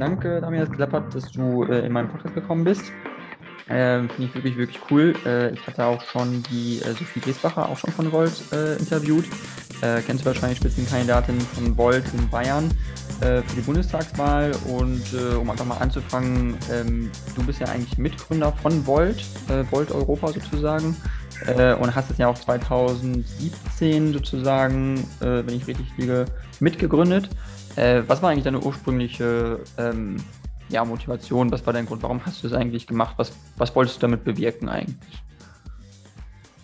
Dank, äh, Damian, dass es geklappt hat, dass du äh, in meinen Podcast gekommen bist. Ähm, Finde ich wirklich, wirklich cool. Äh, ich hatte auch schon die äh, Sophie Griesbacher auch schon von Volt äh, interviewt. Äh, kennst du wahrscheinlich Spitzenkandidatin von Volt in Bayern äh, für die Bundestagswahl. Und äh, um einfach mal anzufangen, ähm, du bist ja eigentlich Mitgründer von Volt, Volt Europa sozusagen. und hast es ja auch 2017 sozusagen, wenn ich richtig liege, mitgegründet. Was war eigentlich deine ursprüngliche ähm, ja, Motivation? Was war dein Grund? Warum hast du das eigentlich gemacht? Was, was wolltest du damit bewirken eigentlich?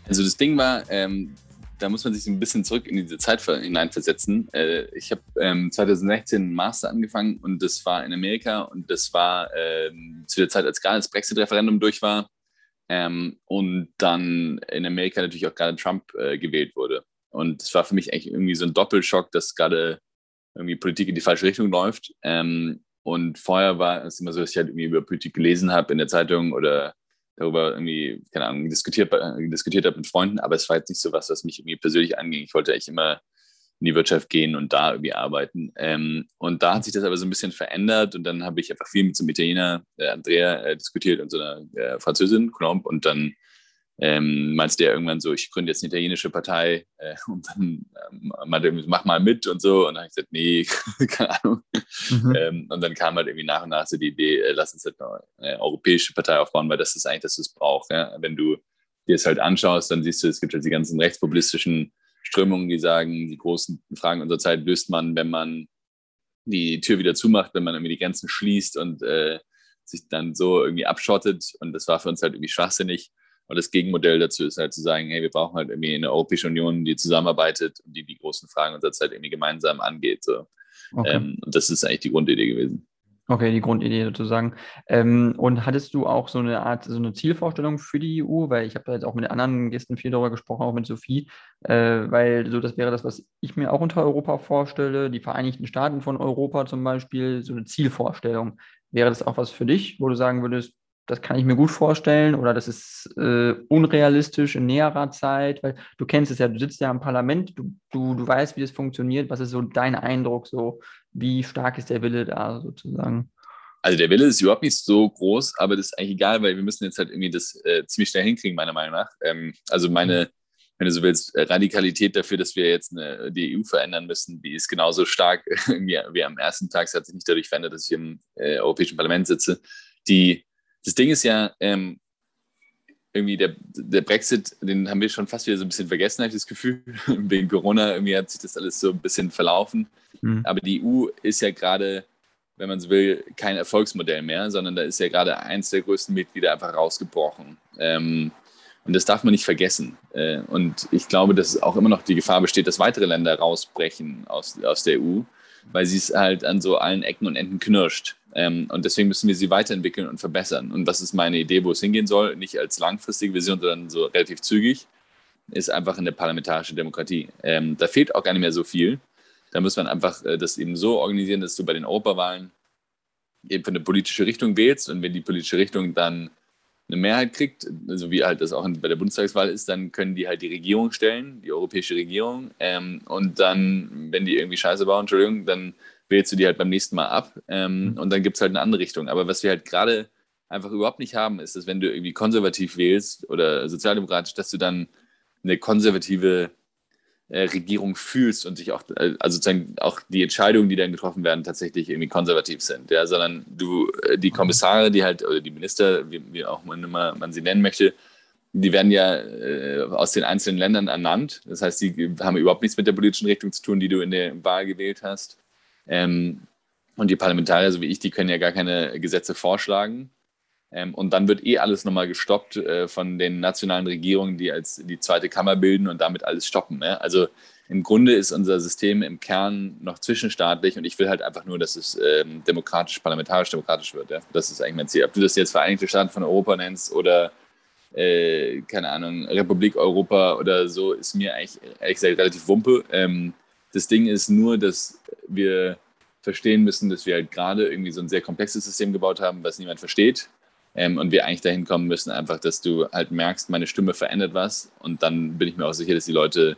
Also das Ding war, ähm, da muss man sich ein bisschen zurück in diese Zeit hineinversetzen. Äh, ich habe ähm, 2016 einen Master angefangen und das war in Amerika und das war ähm, zu der Zeit, als gerade das Brexit-Referendum durch war ähm, und dann in Amerika natürlich auch gerade Trump äh, gewählt wurde. Und es war für mich eigentlich irgendwie so ein Doppelschock, dass gerade irgendwie Politik in die falsche Richtung läuft. Ähm, und vorher war es immer so, dass ich halt irgendwie über Politik gelesen habe in der Zeitung oder darüber irgendwie, keine Ahnung, diskutiert, diskutiert habe mit Freunden, aber es war jetzt nicht so was, was mich irgendwie persönlich anging. Ich wollte eigentlich immer in die Wirtschaft gehen und da irgendwie arbeiten. Ähm, und da hat sich das aber so ein bisschen verändert und dann habe ich einfach viel mit so einem Italiener, äh, Andrea, äh, diskutiert und so einer äh, Französin, Colomb, und dann ähm, meinte der irgendwann so, ich gründe jetzt eine italienische Partei äh, und dann ähm, meinte er, mach mal mit und so. Und dann habe ich gesagt, nee, keine Ahnung. Mhm. Ähm, und dann kam halt irgendwie nach und nach so die Idee, äh, lass uns halt eine europäische Partei aufbauen, weil das ist eigentlich das, was es braucht. Ja? Wenn du dir es halt anschaust, dann siehst du, es gibt halt die ganzen rechtspopulistischen Strömungen, die sagen, die großen Fragen unserer Zeit löst man, wenn man die Tür wieder zumacht, wenn man irgendwie die Grenzen schließt und äh, sich dann so irgendwie abschottet. Und das war für uns halt irgendwie schwachsinnig. Und das Gegenmodell dazu ist halt zu sagen, hey, wir brauchen halt irgendwie eine Europäische Union, die zusammenarbeitet und die die großen Fragen unserer Zeit irgendwie gemeinsam angeht. So. Okay. Ähm, und das ist eigentlich die Grundidee gewesen. Okay, die Grundidee sozusagen. Ähm, und hattest du auch so eine Art, so eine Zielvorstellung für die EU? Weil ich habe jetzt auch mit den anderen Gästen viel darüber gesprochen, auch mit Sophie, äh, weil so das wäre das, was ich mir auch unter Europa vorstelle, die Vereinigten Staaten von Europa zum Beispiel, so eine Zielvorstellung. Wäre das auch was für dich, wo du sagen würdest, das kann ich mir gut vorstellen oder das ist äh, unrealistisch in näherer Zeit, weil du kennst es ja, du sitzt ja im Parlament, du, du, du weißt, wie das funktioniert. Was ist so dein Eindruck, so wie stark ist der Wille da sozusagen? Also der Wille ist überhaupt nicht so groß, aber das ist eigentlich egal, weil wir müssen jetzt halt irgendwie das äh, ziemlich schnell hinkriegen, meiner Meinung nach. Ähm, also meine, wenn du so willst, Radikalität dafür, dass wir jetzt eine, die EU verändern müssen, die ist genauso stark wie, wie am ersten Tag. Es hat sich nicht dadurch verändert, dass ich im äh, Europäischen Parlament sitze. Die das Ding ist ja, ähm, irgendwie der, der Brexit, den haben wir schon fast wieder so ein bisschen vergessen, habe ich das Gefühl. Wegen Corona irgendwie hat sich das alles so ein bisschen verlaufen. Mhm. Aber die EU ist ja gerade, wenn man so will, kein Erfolgsmodell mehr, sondern da ist ja gerade eins der größten Mitglieder einfach rausgebrochen. Ähm, und das darf man nicht vergessen. Äh, und ich glaube, dass auch immer noch die Gefahr besteht, dass weitere Länder rausbrechen aus, aus der EU, weil sie es halt an so allen Ecken und Enden knirscht. Ähm, und deswegen müssen wir sie weiterentwickeln und verbessern. Und was ist meine Idee, wo es hingehen soll? Nicht als langfristige Vision, sondern so relativ zügig, ist einfach eine parlamentarische Demokratie. Ähm, da fehlt auch gar nicht mehr so viel. Da muss man einfach äh, das eben so organisieren, dass du bei den Europawahlen eben für eine politische Richtung wählst und wenn die politische Richtung dann eine Mehrheit kriegt, so wie halt das auch bei der Bundestagswahl ist, dann können die halt die Regierung stellen, die europäische Regierung. Ähm, und dann, wenn die irgendwie Scheiße bauen, Entschuldigung, dann wählst du die halt beim nächsten Mal ab ähm, mhm. und dann gibt es halt eine andere Richtung. Aber was wir halt gerade einfach überhaupt nicht haben, ist, dass wenn du irgendwie konservativ wählst oder sozialdemokratisch, dass du dann eine konservative äh, Regierung fühlst und sich auch, äh, also sozusagen auch die Entscheidungen, die dann getroffen werden, tatsächlich irgendwie konservativ sind, ja, sondern du, äh, die Kommissare, die halt, oder die Minister, wie, wie auch man immer man sie nennen möchte, die werden ja äh, aus den einzelnen Ländern ernannt. Das heißt, die haben überhaupt nichts mit der politischen Richtung zu tun, die du in der Wahl gewählt hast. Ähm, und die Parlamentarier, so wie ich, die können ja gar keine Gesetze vorschlagen. Ähm, und dann wird eh alles nochmal gestoppt äh, von den nationalen Regierungen, die als die zweite Kammer bilden und damit alles stoppen. Ne? Also im Grunde ist unser System im Kern noch zwischenstaatlich und ich will halt einfach nur, dass es ähm, demokratisch, parlamentarisch demokratisch wird. Ja? Das ist eigentlich mein Ziel. Ob du das jetzt Vereinigte Staaten von Europa nennst oder äh, keine Ahnung, Republik Europa oder so, ist mir eigentlich ehrlich relativ wumpe. Ähm, das Ding ist nur, dass wir verstehen müssen, dass wir halt gerade irgendwie so ein sehr komplexes System gebaut haben, was niemand versteht. Ähm, und wir eigentlich dahin kommen müssen, einfach, dass du halt merkst, meine Stimme verändert was. Und dann bin ich mir auch sicher, dass die Leute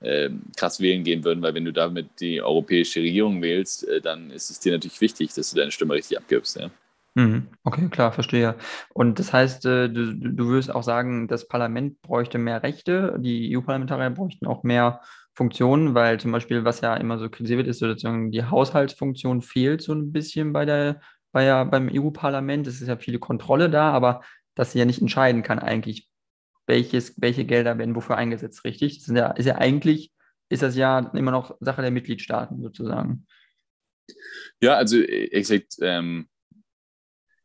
äh, krass wählen gehen würden, weil wenn du damit die europäische Regierung wählst, äh, dann ist es dir natürlich wichtig, dass du deine Stimme richtig abgibst. Ja? Mhm. Okay, klar, verstehe. Und das heißt, äh, du, du würdest auch sagen, das Parlament bräuchte mehr Rechte, die EU-Parlamentarier bräuchten auch mehr Funktionen, weil zum Beispiel, was ja immer so kritisiert wird, ist sozusagen die Haushaltsfunktion fehlt so ein bisschen bei der, bei ja, beim EU-Parlament. Es ist ja viele Kontrolle da, aber dass sie ja nicht entscheiden kann eigentlich, welches, welche Gelder werden wofür eingesetzt, richtig? Das ist ja, ist ja eigentlich, ist das ja immer noch Sache der Mitgliedstaaten sozusagen. Ja, also exakt, ähm,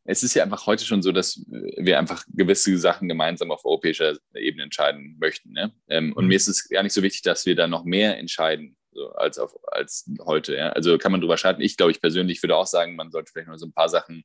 es ist ja einfach heute schon so, dass wir einfach gewisse Sachen gemeinsam auf europäischer Ebene entscheiden möchten. Ne? Ähm, und mhm. mir ist es gar nicht so wichtig, dass wir da noch mehr entscheiden so, als, auf, als heute. Ja? Also kann man drüber streiten. Ich glaube, ich persönlich würde auch sagen, man sollte vielleicht noch so ein paar Sachen,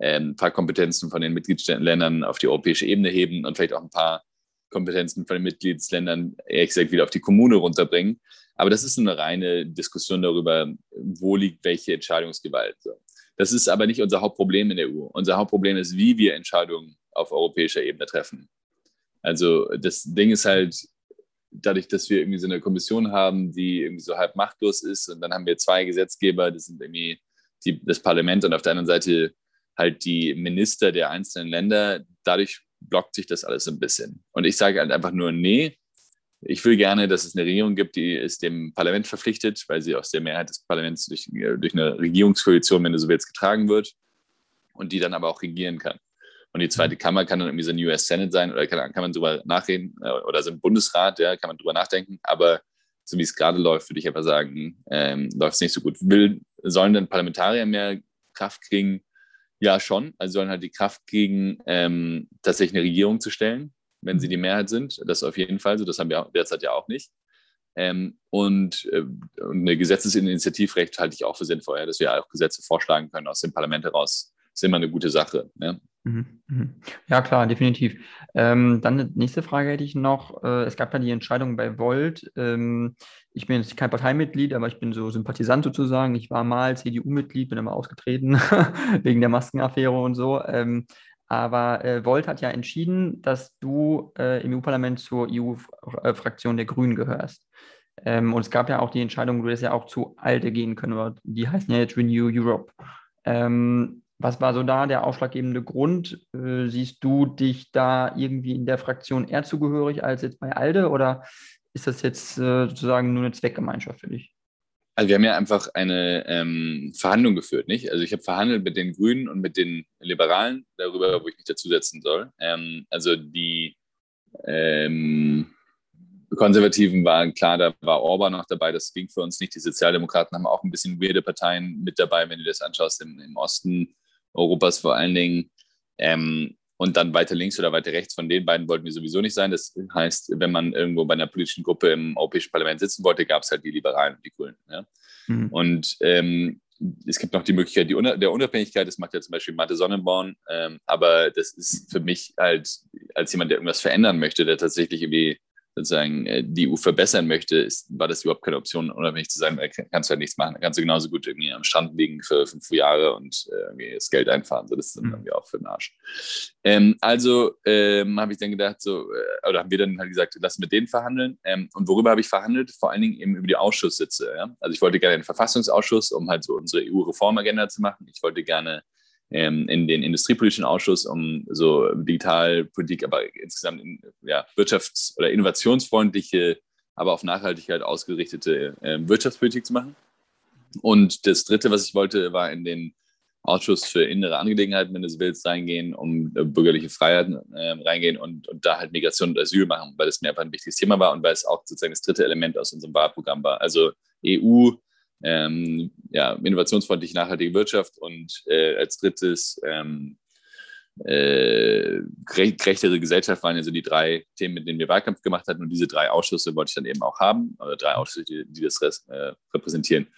ähm, ein paar Kompetenzen von den Mitgliedsländern auf die europäische Ebene heben und vielleicht auch ein paar Kompetenzen von den Mitgliedsländern ehrlich gesagt wieder auf die Kommune runterbringen. Aber das ist eine reine Diskussion darüber, wo liegt welche Entscheidungsgewalt. So. Das ist aber nicht unser Hauptproblem in der EU. Unser Hauptproblem ist, wie wir Entscheidungen auf europäischer Ebene treffen. Also das Ding ist halt, dadurch, dass wir irgendwie so eine Kommission haben, die irgendwie so halb machtlos ist und dann haben wir zwei Gesetzgeber, das sind irgendwie die, das Parlament und auf der anderen Seite halt die Minister der einzelnen Länder. Dadurch blockt sich das alles ein bisschen. Und ich sage halt einfach nur, nee, ich will gerne, dass es eine Regierung gibt, die ist dem Parlament verpflichtet, weil sie aus der Mehrheit des Parlaments durch, durch eine Regierungskoalition, wenn du so willst, getragen wird und die dann aber auch regieren kann. Und die zweite Kammer kann dann irgendwie so ein US Senate sein oder kann, kann man drüber nachreden äh, oder so ein Bundesrat, ja, kann man drüber nachdenken. Aber so wie es gerade läuft, würde ich einfach sagen, ähm, läuft es nicht so gut. Will, sollen dann Parlamentarier mehr Kraft kriegen? Ja, schon. Also sollen halt die Kraft kriegen, ähm, tatsächlich eine Regierung zu stellen wenn sie die Mehrheit sind. Das ist auf jeden Fall so. Das haben wir derzeit ja auch nicht. Ähm, und, äh, und eine Gesetzesinitiativrecht halte ich auch für sinnvoll, ja, dass wir auch Gesetze vorschlagen können aus dem Parlament heraus. Ist immer eine gute Sache. Ja, mhm, mhm. ja klar, definitiv. Ähm, dann eine nächste Frage hätte ich noch. Äh, es gab ja die Entscheidung bei Volt. Ähm, ich bin jetzt kein Parteimitglied, aber ich bin so Sympathisant sozusagen. Ich war mal CDU-Mitglied, bin aber ausgetreten wegen der Maskenaffäre und so. Aber äh, Volt hat ja entschieden, dass du äh, im EU-Parlament zur EU-Fraktion der Grünen gehörst. Ähm, und es gab ja auch die Entscheidung, du hättest ja auch zu ALDE gehen können, aber die heißen ja jetzt Renew Europe. Ähm, was war so da der ausschlaggebende Grund? Äh, siehst du dich da irgendwie in der Fraktion eher zugehörig als jetzt bei ALDE oder ist das jetzt äh, sozusagen nur eine Zweckgemeinschaft für dich? Also wir haben ja einfach eine ähm, Verhandlung geführt, nicht? Also ich habe verhandelt mit den Grünen und mit den Liberalen darüber, wo ich mich dazusetzen soll. Ähm, also die ähm, Konservativen waren klar, da war Orban noch dabei, das ging für uns nicht. Die Sozialdemokraten haben auch ein bisschen weirde Parteien mit dabei, wenn du das anschaust, im, im Osten Europas vor allen Dingen. Ähm, und dann weiter links oder weiter rechts von den beiden wollten wir sowieso nicht sein. Das heißt, wenn man irgendwo bei einer politischen Gruppe im Europäischen Parlament sitzen wollte, gab es halt die Liberalen und die Grünen. Ja? Mhm. Und ähm, es gibt noch die Möglichkeit die, der Unabhängigkeit, das macht ja zum Beispiel Mathe Sonnenborn, ähm, aber das ist für mich halt als jemand, der irgendwas verändern möchte, der tatsächlich irgendwie sozusagen äh, die EU verbessern möchte, ist, war das überhaupt keine Option, unabhängig zu sein, weil kannst du halt nichts machen. Da kannst du genauso gut irgendwie am Strand liegen für fünf Jahre und äh, irgendwie das Geld einfahren. So, das ist dann mhm. irgendwie auch für den Arsch. Ähm, also ähm, habe ich dann gedacht, so, äh, oder haben wir dann halt gesagt, lass mit denen verhandeln. Ähm, und worüber habe ich verhandelt? Vor allen Dingen eben über die Ausschusssitze. Ja? Also ich wollte gerne einen Verfassungsausschuss, um halt so unsere EU-Reformagenda zu machen. Ich wollte gerne ähm, in den Industriepolitischen Ausschuss, um so Digitalpolitik, aber insgesamt in, ja, wirtschafts- oder innovationsfreundliche, aber auf Nachhaltigkeit ausgerichtete äh, Wirtschaftspolitik zu machen. Und das Dritte, was ich wollte, war in den Ausschuss für innere Angelegenheiten, wenn du so willst, reingehen, um äh, bürgerliche Freiheiten äh, reingehen und, und da halt Migration und Asyl machen, weil das mir einfach ein wichtiges Thema war und weil es auch sozusagen das dritte Element aus unserem Wahlprogramm war. Also EU, ähm, ja, innovationsfreundliche, nachhaltige Wirtschaft und äh, als drittes ähm, äh, gerechtere Gesellschaft waren ja so die drei Themen, mit denen wir Wahlkampf gemacht hatten und diese drei Ausschüsse wollte ich dann eben auch haben, oder drei Ausschüsse, die, die das äh, repräsentieren.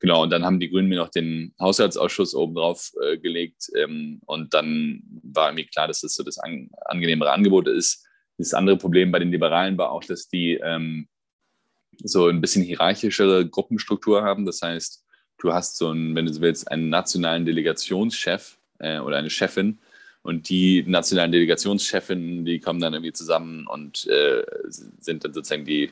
Genau, und dann haben die Grünen mir noch den Haushaltsausschuss oben drauf äh, gelegt ähm, und dann war mir klar, dass das so das an, angenehmere Angebot ist. Das andere Problem bei den Liberalen war auch, dass die ähm, so ein bisschen hierarchischere Gruppenstruktur haben. Das heißt, du hast so einen, wenn du so willst, einen nationalen Delegationschef äh, oder eine Chefin und die nationalen Delegationschefinnen, die kommen dann irgendwie zusammen und äh, sind dann sozusagen die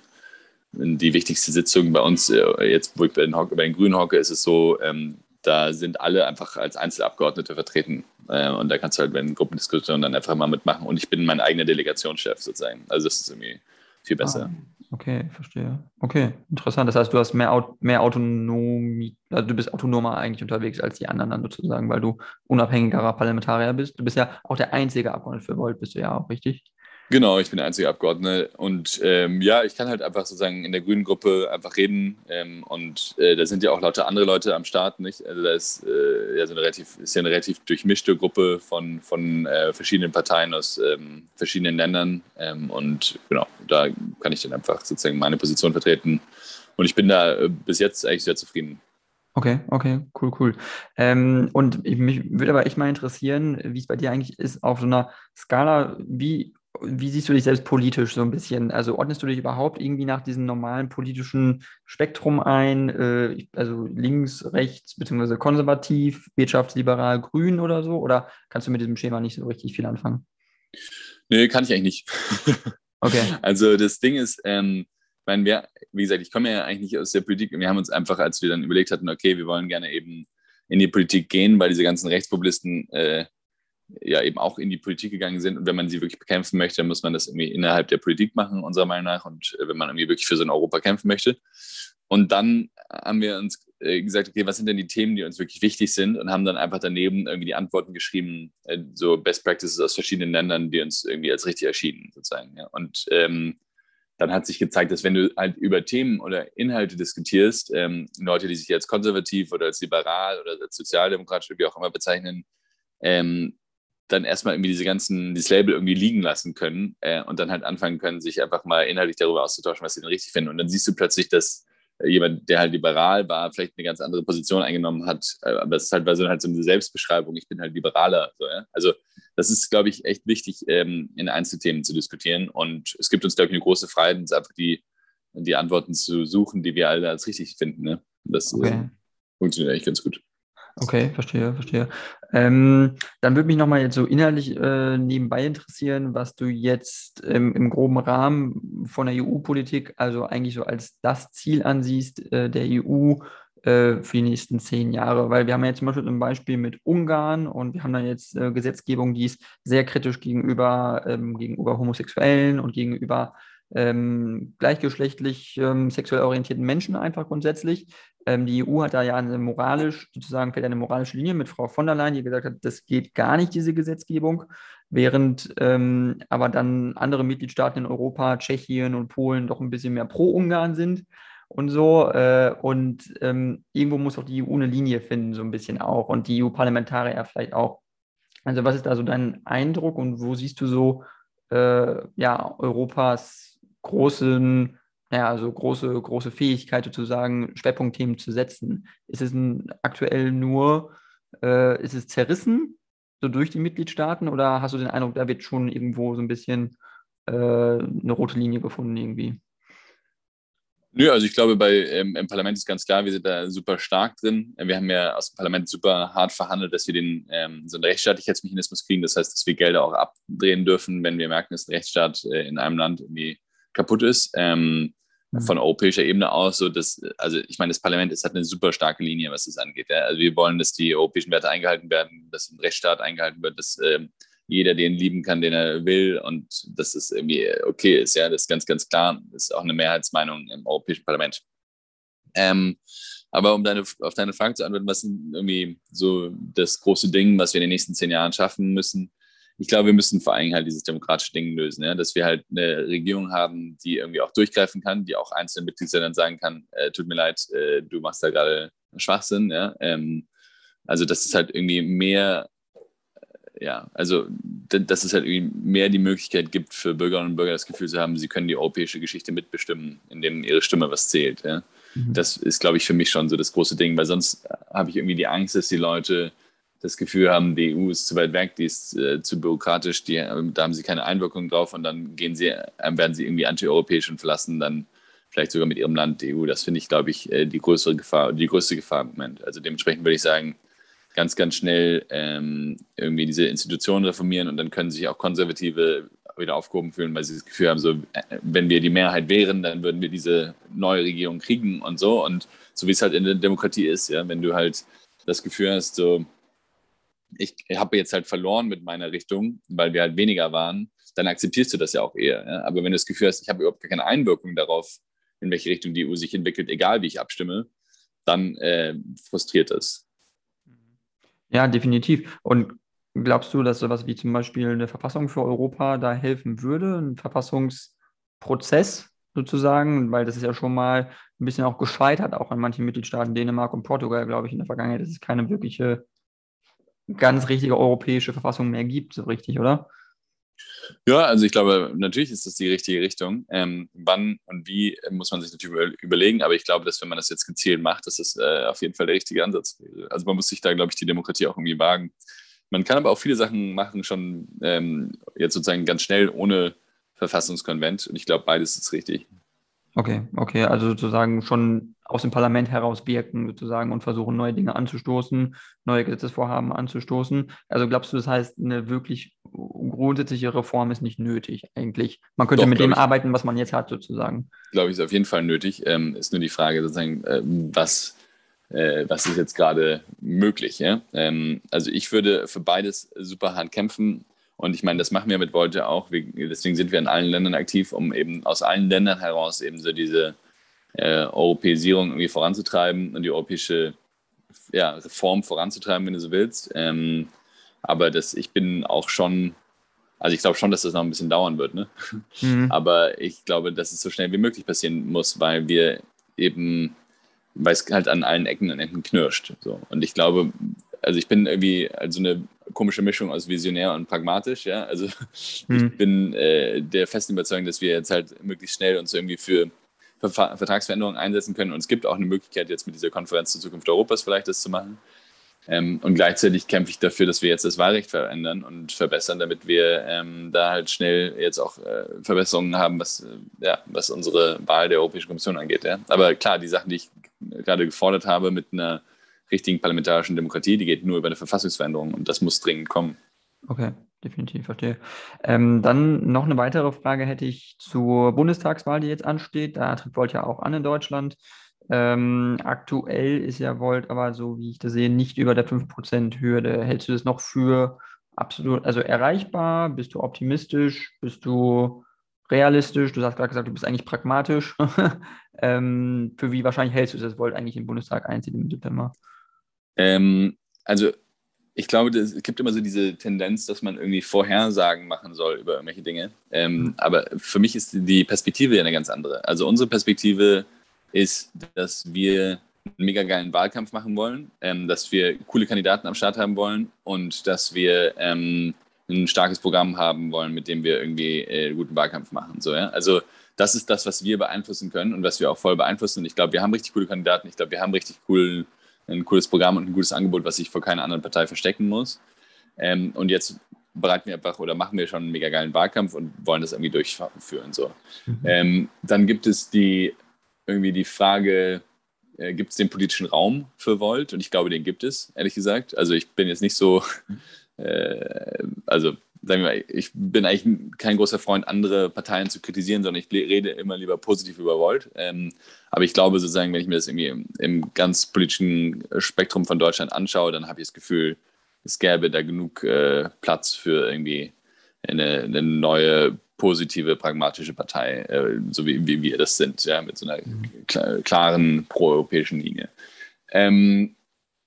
die wichtigste Sitzung bei uns, äh, jetzt wo ich bei den, bei den Grünen hocke, ist es so, ähm, da sind alle einfach als Einzelabgeordnete vertreten. Äh, und da kannst du halt bei den Gruppendiskussionen dann einfach mal mitmachen. Und ich bin mein eigener Delegationschef sozusagen. Also das ist irgendwie viel besser. Ah, okay, verstehe. Okay, interessant. Das heißt, du hast mehr, mehr Autonomie, also du bist autonomer eigentlich unterwegs als die anderen dann sozusagen, weil du unabhängigerer Parlamentarier bist. Du bist ja auch der einzige Abgeordnete für Volt, bist du ja auch, richtig? Genau, ich bin der einzige Abgeordnete. Und ähm, ja, ich kann halt einfach sozusagen in der grünen Gruppe einfach reden. Ähm, und äh, da sind ja auch lauter andere Leute am Start, nicht? Also da ist, äh, ja, so eine relativ, ist ja eine relativ durchmischte Gruppe von, von äh, verschiedenen Parteien aus ähm, verschiedenen Ländern. Ähm, und genau, da kann ich dann einfach sozusagen meine Position vertreten. Und ich bin da äh, bis jetzt eigentlich sehr zufrieden. Okay, okay, cool, cool. Ähm, und ich, mich würde aber echt mal interessieren, wie es bei dir eigentlich ist, auf so einer Skala, wie wie siehst du dich selbst politisch so ein bisschen? Also ordnest du dich überhaupt irgendwie nach diesem normalen politischen Spektrum ein? Äh, also links, rechts, beziehungsweise konservativ, wirtschaftsliberal, grün oder so? Oder kannst du mit diesem Schema nicht so richtig viel anfangen? Nee, kann ich eigentlich nicht. okay. Also das Ding ist, ähm, meine, wir, wie gesagt, ich komme ja eigentlich nicht aus der Politik. Wir haben uns einfach, als wir dann überlegt hatten, okay, wir wollen gerne eben in die Politik gehen, weil diese ganzen Rechtspopulisten äh, ja eben auch in die Politik gegangen sind. Und wenn man sie wirklich bekämpfen möchte, dann muss man das irgendwie innerhalb der Politik machen, unserer Meinung nach. Und äh, wenn man irgendwie wirklich für so ein Europa kämpfen möchte. Und dann haben wir uns äh, gesagt, okay, was sind denn die Themen, die uns wirklich wichtig sind? Und haben dann einfach daneben irgendwie die Antworten geschrieben, äh, so Best Practices aus verschiedenen Ländern, die uns irgendwie als richtig erschienen, sozusagen. Ja. Und ähm, dann hat sich gezeigt, dass wenn du halt über Themen oder Inhalte diskutierst, ähm, Leute, die sich als konservativ oder als liberal oder als sozialdemokratisch oder wie auch immer bezeichnen, ähm, dann erstmal irgendwie diese ganzen, dieses Label irgendwie liegen lassen können äh, und dann halt anfangen können, sich einfach mal inhaltlich darüber auszutauschen, was sie denn richtig finden. Und dann siehst du plötzlich, dass äh, jemand, der halt liberal war, vielleicht eine ganz andere Position eingenommen hat. Äh, aber es ist halt, so, halt so eine Selbstbeschreibung, ich bin halt liberaler. So, ja? Also das ist, glaube ich, echt wichtig, ähm, in Einzelthemen zu diskutieren. Und es gibt uns, glaube ich, eine große Freiheit, uns einfach die, die Antworten zu suchen, die wir alle als richtig finden. Ne? Das okay. äh, funktioniert eigentlich ganz gut. Okay, verstehe, verstehe. Ähm, dann würde mich nochmal jetzt so inhaltlich äh, nebenbei interessieren, was du jetzt ähm, im groben Rahmen von der EU-Politik, also eigentlich so als das Ziel ansiehst äh, der EU äh, für die nächsten zehn Jahre. Weil wir haben ja jetzt zum Beispiel ein Beispiel mit Ungarn und wir haben da jetzt äh, Gesetzgebung, die ist sehr kritisch gegenüber, ähm, gegenüber Homosexuellen und gegenüber ähm, gleichgeschlechtlich ähm, sexuell orientierten Menschen einfach grundsätzlich. Ähm, die EU hat da ja eine moralisch, sozusagen fällt eine moralische Linie mit Frau von der Leyen, die gesagt hat, das geht gar nicht, diese Gesetzgebung, während ähm, aber dann andere Mitgliedstaaten in Europa, Tschechien und Polen doch ein bisschen mehr pro Ungarn sind und so. Äh, und ähm, irgendwo muss auch die EU eine Linie finden, so ein bisschen auch. Und die EU-Parlamentarier vielleicht auch. Also, was ist da so dein Eindruck und wo siehst du so äh, ja, Europas großen, ja, also große, große Fähigkeit sozusagen, Schwerpunktthemen zu setzen. Ist es ein, aktuell nur, äh, ist es zerrissen, so durch die Mitgliedstaaten, oder hast du den Eindruck, da wird schon irgendwo so ein bisschen äh, eine rote Linie gefunden irgendwie? Nö, also ich glaube, bei, ähm, im Parlament ist ganz klar, wir sind da super stark drin. Wir haben ja aus dem Parlament super hart verhandelt, dass wir den, ähm, so einen Rechtsstaatlichkeitsmechanismus kriegen. Das heißt, dass wir Gelder auch abdrehen dürfen, wenn wir merken, dass ein Rechtsstaat äh, in einem Land irgendwie kaputt ist. Ähm, mhm. Von europäischer Ebene aus, so dass, also ich meine, das Parlament ist, hat eine super starke Linie, was das angeht. Ja? Also wir wollen, dass die europäischen Werte eingehalten werden, dass ein Rechtsstaat eingehalten wird, dass ähm, jeder den lieben kann, den er will und dass es irgendwie okay ist. Ja, das ist ganz, ganz klar. Das ist auch eine Mehrheitsmeinung im Europäischen Parlament. Ähm, aber um deine, auf deine Frage zu antworten, was ist irgendwie so das große Ding, was wir in den nächsten zehn Jahren schaffen müssen? Ich glaube, wir müssen vor allem halt dieses demokratische Ding lösen, ja? dass wir halt eine Regierung haben, die irgendwie auch durchgreifen kann, die auch einzelnen Mitgliedsländern sagen kann, äh, tut mir leid, äh, du machst da gerade Schwachsinn. Ja? Ähm, also dass es halt irgendwie mehr, äh, ja, also dass es halt irgendwie mehr die Möglichkeit gibt für Bürgerinnen und Bürger das Gefühl zu haben, sie können die europäische Geschichte mitbestimmen, indem ihre Stimme was zählt. Ja? Mhm. Das ist, glaube ich, für mich schon so das große Ding, weil sonst habe ich irgendwie die Angst, dass die Leute das Gefühl haben, die EU ist zu weit weg, die ist äh, zu bürokratisch, die, äh, da haben sie keine Einwirkung drauf und dann gehen sie, äh, werden sie irgendwie antieuropäisch und verlassen dann vielleicht sogar mit ihrem Land die EU. Das finde ich, glaube ich, äh, die größere Gefahr, die größte Gefahr im Moment. Also dementsprechend würde ich sagen, ganz, ganz schnell ähm, irgendwie diese Institutionen reformieren und dann können sich auch Konservative wieder aufgehoben fühlen, weil sie das Gefühl haben, so, wenn wir die Mehrheit wären, dann würden wir diese neue Regierung kriegen und so. Und so wie es halt in der Demokratie ist, ja, wenn du halt das Gefühl hast, so, ich habe jetzt halt verloren mit meiner Richtung, weil wir halt weniger waren, dann akzeptierst du das ja auch eher. Ja? Aber wenn du das Gefühl hast, ich habe überhaupt keine Einwirkung darauf, in welche Richtung die EU sich entwickelt, egal wie ich abstimme, dann äh, frustriert das. Ja, definitiv. Und glaubst du, dass sowas wie zum Beispiel eine Verfassung für Europa da helfen würde, ein Verfassungsprozess sozusagen, weil das ist ja schon mal ein bisschen auch gescheitert, auch an manchen Mitgliedstaaten, Dänemark und Portugal, glaube ich, in der Vergangenheit, dass es keine wirkliche ganz richtige europäische Verfassung mehr gibt, so richtig, oder? Ja, also ich glaube, natürlich ist das die richtige Richtung. Ähm, wann und wie muss man sich natürlich überlegen, aber ich glaube, dass wenn man das jetzt gezielt macht, dass das äh, auf jeden Fall der richtige Ansatz wäre. Also man muss sich da, glaube ich, die Demokratie auch irgendwie wagen. Man kann aber auch viele Sachen machen, schon ähm, jetzt sozusagen ganz schnell ohne Verfassungskonvent und ich glaube, beides ist richtig. Okay, okay, also sozusagen schon aus dem Parlament heraus wirken sozusagen und versuchen, neue Dinge anzustoßen, neue Gesetzesvorhaben anzustoßen. Also glaubst du, das heißt, eine wirklich grundsätzliche Reform ist nicht nötig eigentlich? Man könnte Doch, mit dem ich, arbeiten, was man jetzt hat sozusagen. Glaube ich, ist auf jeden Fall nötig. Ähm, ist nur die Frage sozusagen, äh, was, äh, was ist jetzt gerade möglich? Ja? Ähm, also ich würde für beides super hart kämpfen. Und ich meine, das machen wir mit Volte auch. Wir, deswegen sind wir in allen Ländern aktiv, um eben aus allen Ländern heraus eben so diese äh, Europäisierung irgendwie voranzutreiben und die europäische ja, Reform voranzutreiben, wenn du so willst. Ähm, aber das, ich bin auch schon, also ich glaube schon, dass das noch ein bisschen dauern wird. Ne? Mhm. Aber ich glaube, dass es so schnell wie möglich passieren muss, weil wir eben, weil es halt an allen Ecken und Enden knirscht. So. Und ich glaube, also ich bin irgendwie also eine komische Mischung aus visionär und pragmatisch, ja. Also mhm. ich bin äh, der festen Überzeugung, dass wir jetzt halt möglichst schnell uns irgendwie für, für Vertragsveränderungen einsetzen können. Und es gibt auch eine Möglichkeit, jetzt mit dieser Konferenz zur Zukunft Europas vielleicht das zu machen. Ähm, und gleichzeitig kämpfe ich dafür, dass wir jetzt das Wahlrecht verändern und verbessern, damit wir ähm, da halt schnell jetzt auch äh, Verbesserungen haben, was, äh, ja, was unsere Wahl der Europäischen Kommission angeht. Ja. Aber klar, die Sachen, die ich gerade gefordert habe mit einer richtigen parlamentarischen Demokratie, die geht nur über eine Verfassungsveränderung und das muss dringend kommen. Okay, definitiv, verstehe. Ähm, dann noch eine weitere Frage hätte ich zur Bundestagswahl, die jetzt ansteht. Da tritt Volt ja auch an in Deutschland. Ähm, aktuell ist ja Volt aber so, wie ich das sehe, nicht über der 5%-Hürde. Hältst du das noch für absolut, also erreichbar? Bist du optimistisch? Bist du realistisch? Du hast gerade gesagt, du bist eigentlich pragmatisch. ähm, für wie wahrscheinlich hältst du das Volt eigentlich im Bundestag einzieht im September? Ähm, also ich glaube, es gibt immer so diese Tendenz, dass man irgendwie Vorhersagen machen soll über irgendwelche Dinge. Ähm, mhm. Aber für mich ist die Perspektive ja eine ganz andere. Also unsere Perspektive ist, dass wir einen mega geilen Wahlkampf machen wollen, ähm, dass wir coole Kandidaten am Start haben wollen und dass wir ähm, ein starkes Programm haben wollen, mit dem wir irgendwie äh, guten Wahlkampf machen. So, ja? Also das ist das, was wir beeinflussen können und was wir auch voll beeinflussen. Und ich glaube, wir haben richtig coole Kandidaten. Ich glaube, wir haben richtig cool, ein cooles Programm und ein gutes Angebot, was sich vor keiner anderen Partei verstecken muss. Ähm, und jetzt bereiten wir einfach oder machen wir schon einen mega geilen Wahlkampf und wollen das irgendwie durchführen. So. Mhm. Ähm, dann gibt es die irgendwie die Frage, äh, gibt es den politischen Raum für Volt? Und ich glaube, den gibt es, ehrlich gesagt. Also ich bin jetzt nicht so, äh, also sagen wir ich bin eigentlich kein großer Freund, andere Parteien zu kritisieren, sondern ich rede immer lieber positiv über Volt. Ähm, aber ich glaube sozusagen, wenn ich mir das irgendwie im, im, ganz politischen Spektrum von Deutschland anschaue, dann habe ich das Gefühl, es gäbe da genug äh, Platz für irgendwie eine, eine, neue positive, pragmatische Partei, äh, so wie, wie, wir das sind, ja, mit so einer klaren proeuropäischen Linie. Ähm,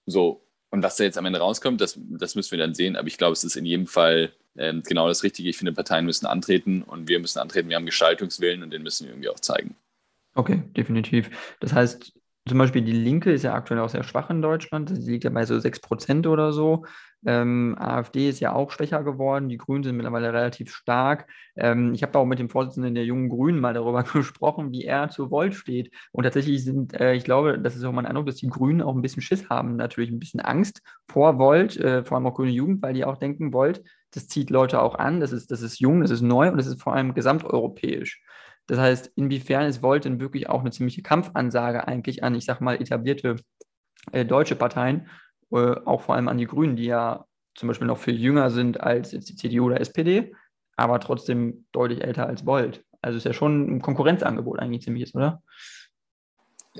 so, und was da jetzt am Ende rauskommt, das, das müssen wir dann sehen. Aber ich glaube, es ist in jedem Fall ähm, genau das Richtige. Ich finde, Parteien müssen antreten und wir müssen antreten. Wir haben Gestaltungswillen und den müssen wir irgendwie auch zeigen. Okay, definitiv. Das heißt, zum Beispiel die Linke ist ja aktuell auch sehr schwach in Deutschland. Sie liegt ja bei so 6% oder so. Ähm, AfD ist ja auch schwächer geworden. Die Grünen sind mittlerweile relativ stark. Ähm, ich habe auch mit dem Vorsitzenden der Jungen Grünen mal darüber gesprochen, wie er zu Volt steht. Und tatsächlich sind, äh, ich glaube, das ist auch mein Eindruck, dass die Grünen auch ein bisschen Schiss haben, natürlich ein bisschen Angst vor Volt, äh, vor allem auch Grüne Jugend, weil die auch denken, Volt, das zieht Leute auch an. Das ist, das ist jung, das ist neu und das ist vor allem gesamteuropäisch. Das heißt, inwiefern ist Volt denn wirklich auch eine ziemliche Kampfansage eigentlich an, ich sag mal, etablierte äh, deutsche Parteien, äh, auch vor allem an die Grünen, die ja zum Beispiel noch viel jünger sind als jetzt die CDU oder SPD, aber trotzdem deutlich älter als Volt. Also ist ja schon ein Konkurrenzangebot eigentlich ziemlich ist, oder?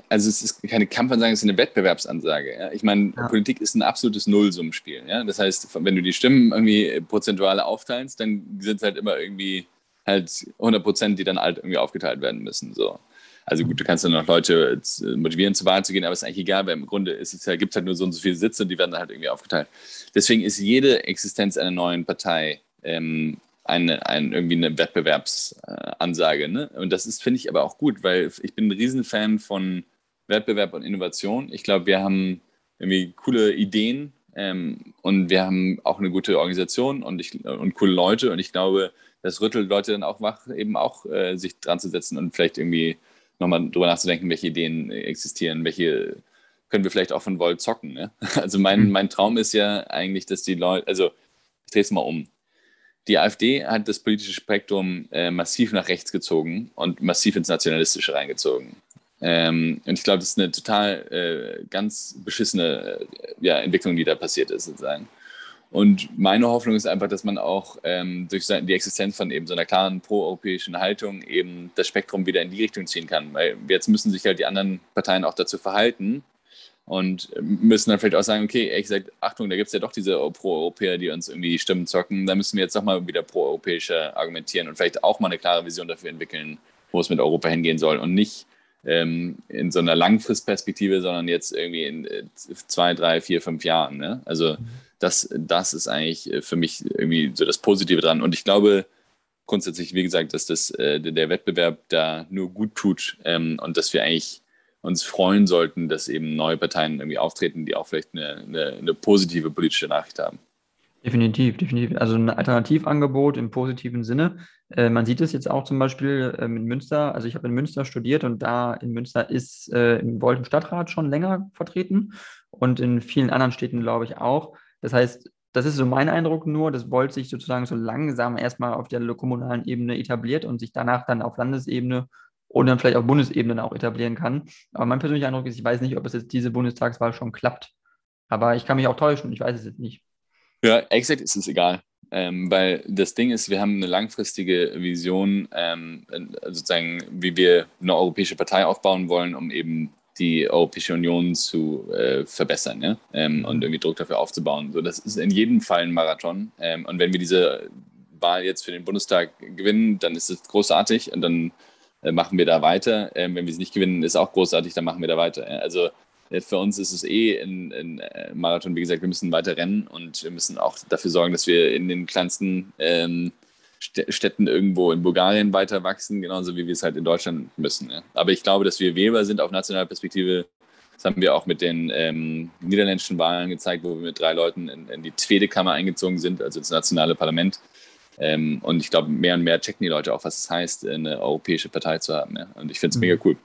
also es ist keine Kampfansage, es ist eine Wettbewerbsansage. Ja? Ich meine, ja. Politik ist ein absolutes Nullsummenspiel. Ja? Das heißt, wenn du die Stimmen irgendwie prozentual aufteilst, dann sind es halt immer irgendwie halt 100 Prozent, die dann halt irgendwie aufgeteilt werden müssen. So. Also gut, du kannst dann noch Leute motivieren, zur Wahl zu gehen, aber es ist eigentlich egal, weil im Grunde ist es ja, gibt es halt nur so und so viele Sitze und die werden dann halt irgendwie aufgeteilt. Deswegen ist jede Existenz einer neuen Partei ähm, eine, eine, irgendwie eine Wettbewerbsansage. Ne? Und das ist, finde ich, aber auch gut, weil ich bin ein Riesenfan von Wettbewerb und Innovation. Ich glaube, wir haben irgendwie coole Ideen ähm, und wir haben auch eine gute Organisation und, ich, und coole Leute. Und ich glaube, das rüttelt Leute dann auch wach, eben auch äh, sich dran zu setzen und vielleicht irgendwie nochmal drüber nachzudenken, welche Ideen existieren, welche können wir vielleicht auch von Volt zocken. Ne? Also mein, mhm. mein Traum ist ja eigentlich, dass die Leute, also ich drehe es mal um die AfD hat das politische Spektrum äh, massiv nach rechts gezogen und massiv ins Nationalistische reingezogen. Ähm, und ich glaube, das ist eine total äh, ganz beschissene äh, ja, Entwicklung, die da passiert ist, sozusagen. Und meine Hoffnung ist einfach, dass man auch ähm, durch die Existenz von eben so einer klaren proeuropäischen Haltung eben das Spektrum wieder in die Richtung ziehen kann. Weil jetzt müssen sich halt die anderen Parteien auch dazu verhalten, und müssen dann vielleicht auch sagen, okay, ehrlich gesagt, Achtung, da gibt es ja doch diese Pro-Europäer, die uns irgendwie die Stimmen zocken, da müssen wir jetzt doch mal wieder pro-europäischer argumentieren und vielleicht auch mal eine klare Vision dafür entwickeln, wo es mit Europa hingehen soll und nicht ähm, in so einer Langfristperspektive, sondern jetzt irgendwie in äh, zwei, drei, vier, fünf Jahren. Ne? Also das, das ist eigentlich für mich irgendwie so das Positive dran und ich glaube, grundsätzlich, wie gesagt, dass das, äh, der Wettbewerb da nur gut tut ähm, und dass wir eigentlich uns freuen sollten, dass eben neue Parteien irgendwie auftreten, die auch vielleicht eine, eine, eine positive politische Nachricht haben. Definitiv, definitiv. Also ein Alternativangebot im positiven Sinne. Äh, man sieht es jetzt auch zum Beispiel ähm, in Münster. Also ich habe in Münster studiert und da in Münster ist äh, im Volt Stadtrat schon länger vertreten und in vielen anderen Städten glaube ich auch. Das heißt, das ist so mein Eindruck nur, dass Volt sich sozusagen so langsam erstmal auf der kommunalen Ebene etabliert und sich danach dann auf Landesebene und dann vielleicht auf Bundesebene auch etablieren kann. Aber mein persönlicher Eindruck ist, ich weiß nicht, ob es jetzt diese Bundestagswahl schon klappt. Aber ich kann mich auch täuschen, ich weiß es jetzt nicht. Ja, exakt ist es egal. Ähm, weil das Ding ist, wir haben eine langfristige Vision, ähm, sozusagen, wie wir eine europäische Partei aufbauen wollen, um eben die Europäische Union zu äh, verbessern ja? ähm, und irgendwie Druck dafür aufzubauen. So, das ist in jedem Fall ein Marathon. Ähm, und wenn wir diese Wahl jetzt für den Bundestag gewinnen, dann ist es großartig und dann äh, machen wir da weiter. Ähm, wenn wir es nicht gewinnen, ist auch großartig, dann machen wir da weiter. Also äh, für uns ist es eh ein, ein, äh, Marathon, wie gesagt, wir müssen weiter rennen und wir müssen auch dafür sorgen, dass wir in den kleinsten ähm, Städten irgendwo in Bulgarien weiter wachsen, genauso wie wir es halt in Deutschland müssen. Ja. Aber ich glaube, dass wir wählbar sind auf nationaler Perspektive. Das haben wir auch mit den ähm, niederländischen Wahlen gezeigt, wo wir mit drei Leuten in, in die zweite Kammer eingezogen sind, also ins nationale Parlament. Ähm, und ich glaube, mehr und mehr checken die Leute auch, was es heißt, eine europäische Partei zu haben. Ja? Und ich finde es mhm. mega cool.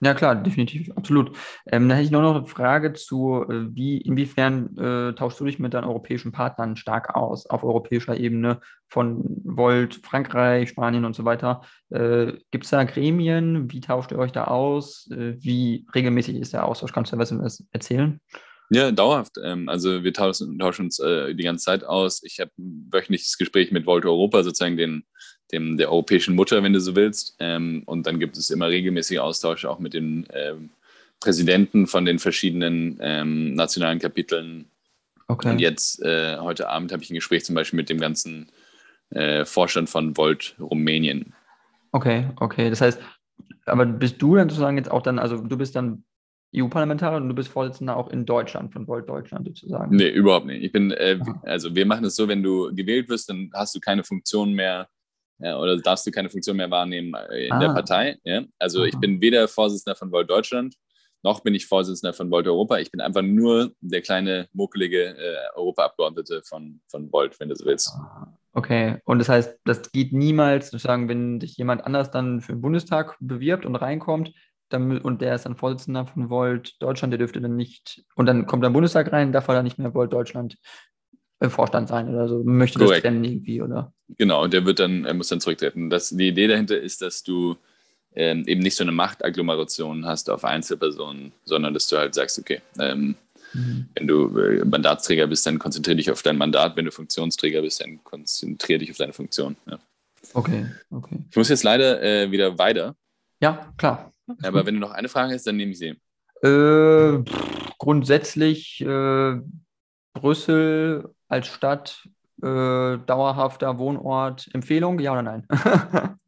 Ja, klar, definitiv, absolut. Ähm, da hätte ich noch eine Frage zu, äh, wie, inwiefern äh, tauschst du dich mit deinen europäischen Partnern stark aus, auf europäischer Ebene von Volt, Frankreich, Spanien und so weiter? Äh, Gibt es da Gremien? Wie tauscht ihr euch da aus? Äh, wie regelmäßig ist der Austausch? Kannst du was erzählen? Ja, dauerhaft. Ähm, also wir tauschen, tauschen uns äh, die ganze Zeit aus. Ich habe wöchentliches Gespräch mit Volt Europa, sozusagen den, dem, der europäischen Mutter, wenn du so willst. Ähm, und dann gibt es immer regelmäßige Austausche auch mit den ähm, Präsidenten von den verschiedenen nationalen Kapiteln. Okay. Und jetzt, äh, heute Abend, habe ich ein Gespräch zum Beispiel mit dem ganzen äh, Vorstand von Volt Rumänien. Okay, okay. Das heißt, aber bist du dann sozusagen jetzt auch dann, also du bist dann EU-Parlamentarier und du bist Vorsitzender auch in Deutschland, von Volt Deutschland sozusagen. Nee, überhaupt nicht. Ich bin, äh, also wir machen es so, wenn du gewählt wirst, dann hast du keine Funktion mehr äh, oder darfst du keine Funktion mehr wahrnehmen äh, in ah. der Partei. Ja? Also ich bin weder Vorsitzender von Volt Deutschland, noch bin ich Vorsitzender von Volt Europa. Ich bin einfach nur der kleine, muckelige äh, Europaabgeordnete von, von Volt, wenn du so willst. Ah, okay, und das heißt, das geht niemals, sozusagen, wenn sich jemand anders dann für den Bundestag bewirbt und reinkommt, dann, und der ist dann Vorsitzender von Volt Deutschland, der dürfte dann nicht, und dann kommt er im Bundestag rein, darf er dann nicht mehr Volt Deutschland im Vorstand sein oder so, möchte Correct. das trennen irgendwie, oder? Genau, und der wird dann, er muss dann zurücktreten. Das, die Idee dahinter ist, dass du ähm, eben nicht so eine Machtagglomeration hast auf Einzelpersonen, sondern dass du halt sagst, okay, ähm, mhm. wenn du äh, Mandatsträger bist, dann konzentriere dich auf dein Mandat, wenn du Funktionsträger bist, dann konzentriere dich auf deine Funktion. Ja. Okay, okay. Ich muss jetzt leider äh, wieder weiter. Ja, klar. Aber wenn du noch eine Frage hast, dann nehme ich sie. Äh, grundsätzlich äh, Brüssel als Stadt, äh, dauerhafter Wohnort, Empfehlung, ja oder nein?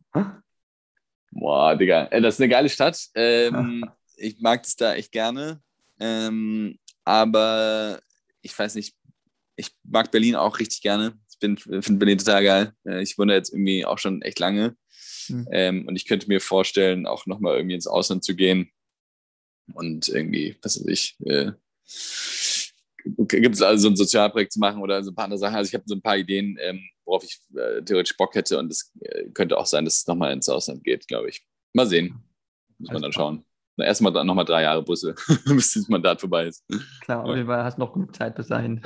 Boah, Digga, äh, das ist eine geile Stadt. Ähm, ich mag das da echt gerne. Ähm, aber ich weiß nicht, ich mag Berlin auch richtig gerne. Ich finde Berlin total geil. Äh, Ich wohne jetzt irgendwie auch schon echt lange. Hm. Ähm, und ich könnte mir vorstellen, auch nochmal irgendwie ins Ausland zu gehen. Und irgendwie, was weiß ich, äh, gibt es also so ein Sozialprojekt zu machen oder so ein paar andere Sachen. Also ich habe so ein paar Ideen, ähm, worauf ich äh, theoretisch Bock hätte. Und es äh, könnte auch sein, dass es nochmal ins Ausland geht, glaube ich. Mal sehen. Muss man dann schauen. Na, Erstmal dann nochmal drei Jahre Busse, bis das Mandat vorbei ist. Klar, auf jeden Fall hast noch genug Zeit bis dahin.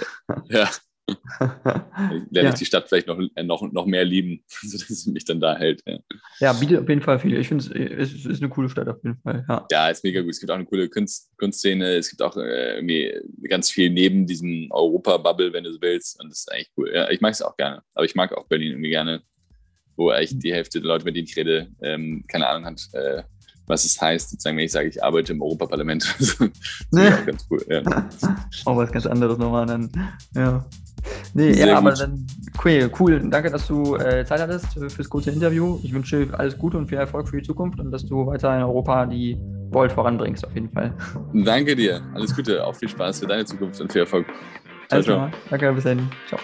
Ja, lerne Ja. ich die Stadt vielleicht noch, äh, noch, noch mehr lieben, sodass sie mich dann da hält. Ja. Ja, bietet auf jeden Fall viel. Ich finde es ist, ist eine coole Stadt auf jeden Fall. Ja. ja, ist mega gut. Es gibt auch eine coole Kunst, Kunstszene. Es gibt auch äh, irgendwie ganz viel neben diesem Europa-Bubble, wenn du so willst. Und das ist eigentlich cool. Ja, ich mag es auch gerne. Aber ich mag auch Berlin irgendwie gerne, wo eigentlich die Hälfte der Leute, mit denen ich rede, ähm, keine Ahnung hat, äh, was es heißt, sozusagen, wenn ich sage, ich arbeite im Europaparlament. das ist auch ganz cool. Ja. Auch was ganz anderes nochmal dann. Ja. Nee, Sehr ja, aber gut. dann cool, cool. Danke, dass du äh, Zeit hattest fürs kurze Interview. Ich wünsche dir alles Gute und viel Erfolg für die Zukunft und dass du weiter in Europa die Volt voranbringst, auf jeden Fall. Danke dir. Alles Gute. Auch viel Spaß für deine Zukunft und viel Erfolg. Ciao, Alles ciao. Danke, bis dann. Ciao.